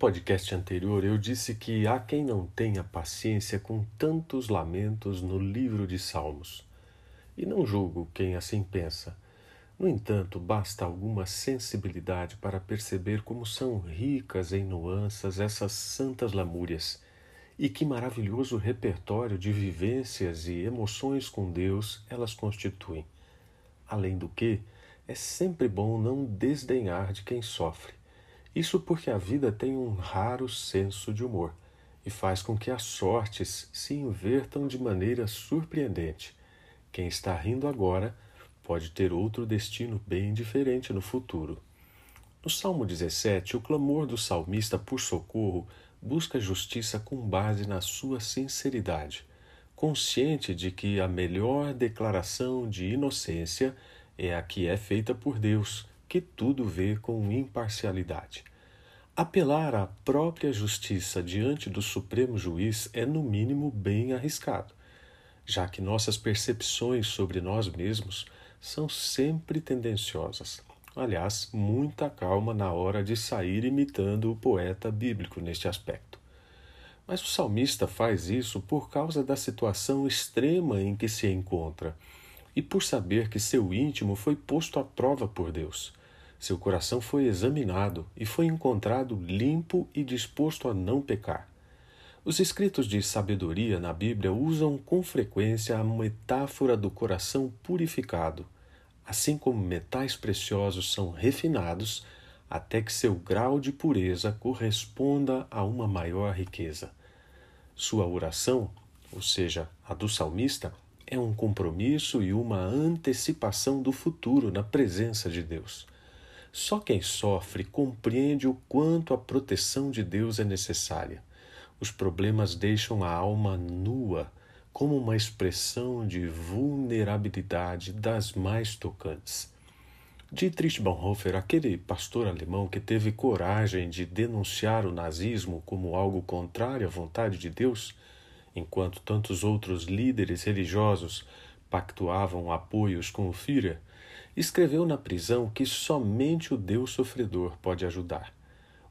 podcast anterior, eu disse que há quem não tenha paciência com tantos lamentos no livro de Salmos. E não julgo quem assim pensa. No entanto, basta alguma sensibilidade para perceber como são ricas em nuances essas santas lamúrias. E que maravilhoso repertório de vivências e emoções com Deus elas constituem. Além do que, é sempre bom não desdenhar de quem sofre isso porque a vida tem um raro senso de humor e faz com que as sortes se invertam de maneira surpreendente. Quem está rindo agora pode ter outro destino bem diferente no futuro. No Salmo 17, o clamor do salmista por socorro busca justiça com base na sua sinceridade, consciente de que a melhor declaração de inocência é a que é feita por Deus que tudo vê com imparcialidade. Apelar à própria justiça diante do Supremo Juiz é, no mínimo, bem arriscado, já que nossas percepções sobre nós mesmos são sempre tendenciosas. Aliás, muita calma na hora de sair imitando o poeta bíblico neste aspecto. Mas o salmista faz isso por causa da situação extrema em que se encontra e por saber que seu íntimo foi posto à prova por Deus. Seu coração foi examinado e foi encontrado limpo e disposto a não pecar. Os escritos de sabedoria na Bíblia usam com frequência a metáfora do coração purificado, assim como metais preciosos são refinados até que seu grau de pureza corresponda a uma maior riqueza. Sua oração, ou seja, a do salmista, é um compromisso e uma antecipação do futuro na presença de Deus. Só quem sofre compreende o quanto a proteção de Deus é necessária. Os problemas deixam a alma nua, como uma expressão de vulnerabilidade das mais tocantes. Dietrich Bonhoeffer, aquele pastor alemão que teve coragem de denunciar o nazismo como algo contrário à vontade de Deus, enquanto tantos outros líderes religiosos pactuavam apoios com o Führer, escreveu na prisão que somente o Deus sofredor pode ajudar.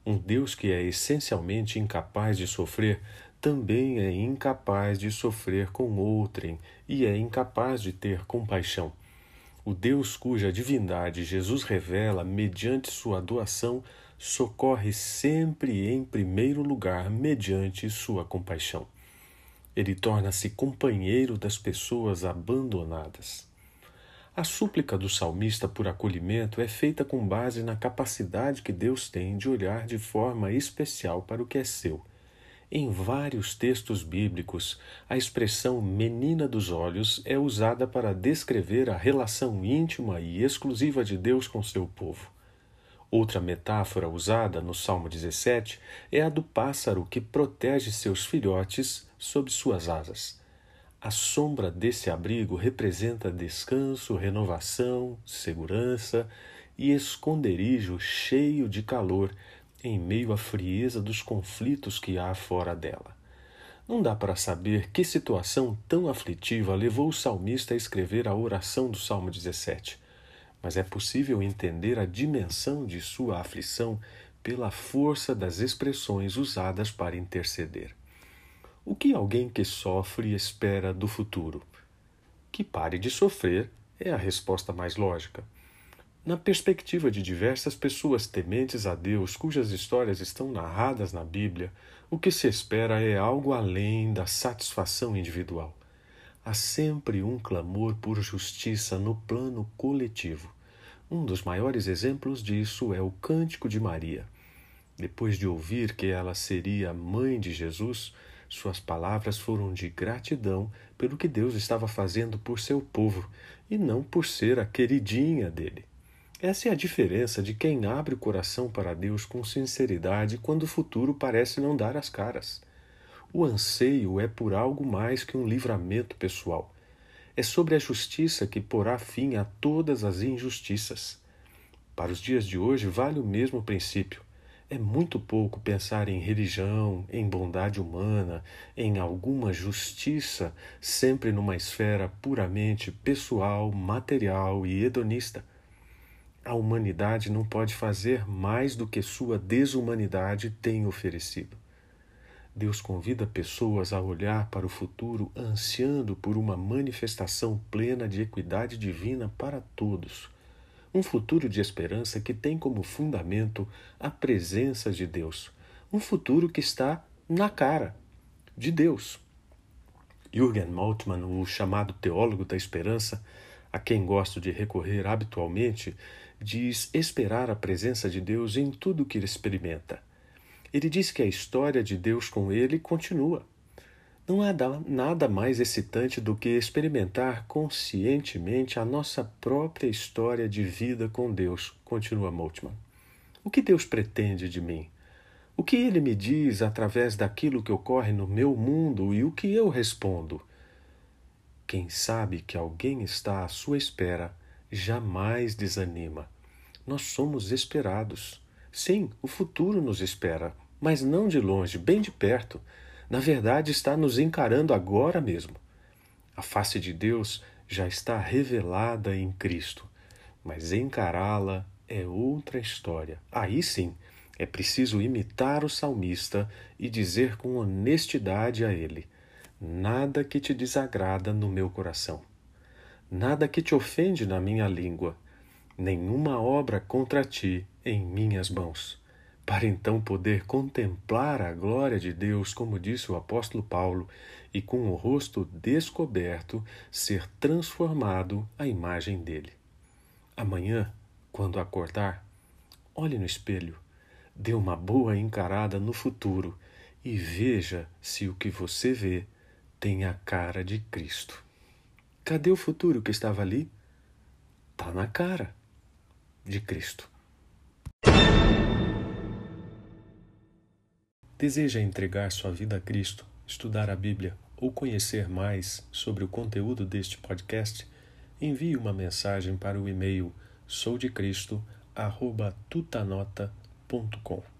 Um Deus que é essencialmente incapaz de sofrer também é incapaz de sofrer com outrem e é incapaz de ter compaixão. O Deus cuja divindade Jesus revela mediante sua doação socorre sempre em primeiro lugar mediante sua compaixão. Ele torna-se companheiro das pessoas abandonadas. A súplica do salmista por acolhimento é feita com base na capacidade que Deus tem de olhar de forma especial para o que é seu. Em vários textos bíblicos, a expressão menina dos olhos é usada para descrever a relação íntima e exclusiva de Deus com seu povo. Outra metáfora usada no Salmo 17 é a do pássaro que protege seus filhotes sob suas asas. A sombra desse abrigo representa descanso, renovação, segurança e esconderijo cheio de calor em meio à frieza dos conflitos que há fora dela. Não dá para saber que situação tão aflitiva levou o salmista a escrever a oração do Salmo 17, mas é possível entender a dimensão de sua aflição pela força das expressões usadas para interceder. O que alguém que sofre espera do futuro? Que pare de sofrer é a resposta mais lógica. Na perspectiva de diversas pessoas tementes a Deus, cujas histórias estão narradas na Bíblia, o que se espera é algo além da satisfação individual. Há sempre um clamor por justiça no plano coletivo. Um dos maiores exemplos disso é o Cântico de Maria. Depois de ouvir que ela seria mãe de Jesus, suas palavras foram de gratidão pelo que Deus estava fazendo por seu povo e não por ser a queridinha dele. Essa é a diferença de quem abre o coração para Deus com sinceridade quando o futuro parece não dar as caras. O anseio é por algo mais que um livramento pessoal. É sobre a justiça que porá fim a todas as injustiças. Para os dias de hoje vale o mesmo princípio. É muito pouco pensar em religião, em bondade humana, em alguma justiça, sempre numa esfera puramente pessoal, material e hedonista. A humanidade não pode fazer mais do que sua desumanidade tem oferecido. Deus convida pessoas a olhar para o futuro ansiando por uma manifestação plena de equidade divina para todos. Um futuro de esperança que tem como fundamento a presença de Deus. Um futuro que está na cara de Deus. Jürgen Moltmann, o chamado teólogo da esperança, a quem gosto de recorrer habitualmente, diz esperar a presença de Deus em tudo que ele experimenta. Ele diz que a história de Deus com ele continua. Não há nada mais excitante do que experimentar conscientemente a nossa própria história de vida com Deus, continua Moltmann. O que Deus pretende de mim? O que ele me diz através daquilo que ocorre no meu mundo e o que eu respondo? Quem sabe que alguém está à sua espera jamais desanima. Nós somos esperados. Sim, o futuro nos espera, mas não de longe, bem de perto. Na verdade, está nos encarando agora mesmo. A face de Deus já está revelada em Cristo, mas encará-la é outra história. Aí sim, é preciso imitar o salmista e dizer com honestidade a ele: Nada que te desagrada no meu coração, nada que te ofende na minha língua nenhuma obra contra ti em minhas mãos, para então poder contemplar a glória de Deus, como disse o apóstolo Paulo, e com o rosto descoberto ser transformado à imagem dele. Amanhã, quando acordar, olhe no espelho, dê uma boa encarada no futuro e veja se o que você vê tem a cara de Cristo. Cadê o futuro que estava ali? Está na cara de Cristo. Deseja entregar sua vida a Cristo, estudar a Bíblia ou conhecer mais sobre o conteúdo deste podcast? Envie uma mensagem para o e-mail soudecristo@tutanota.com.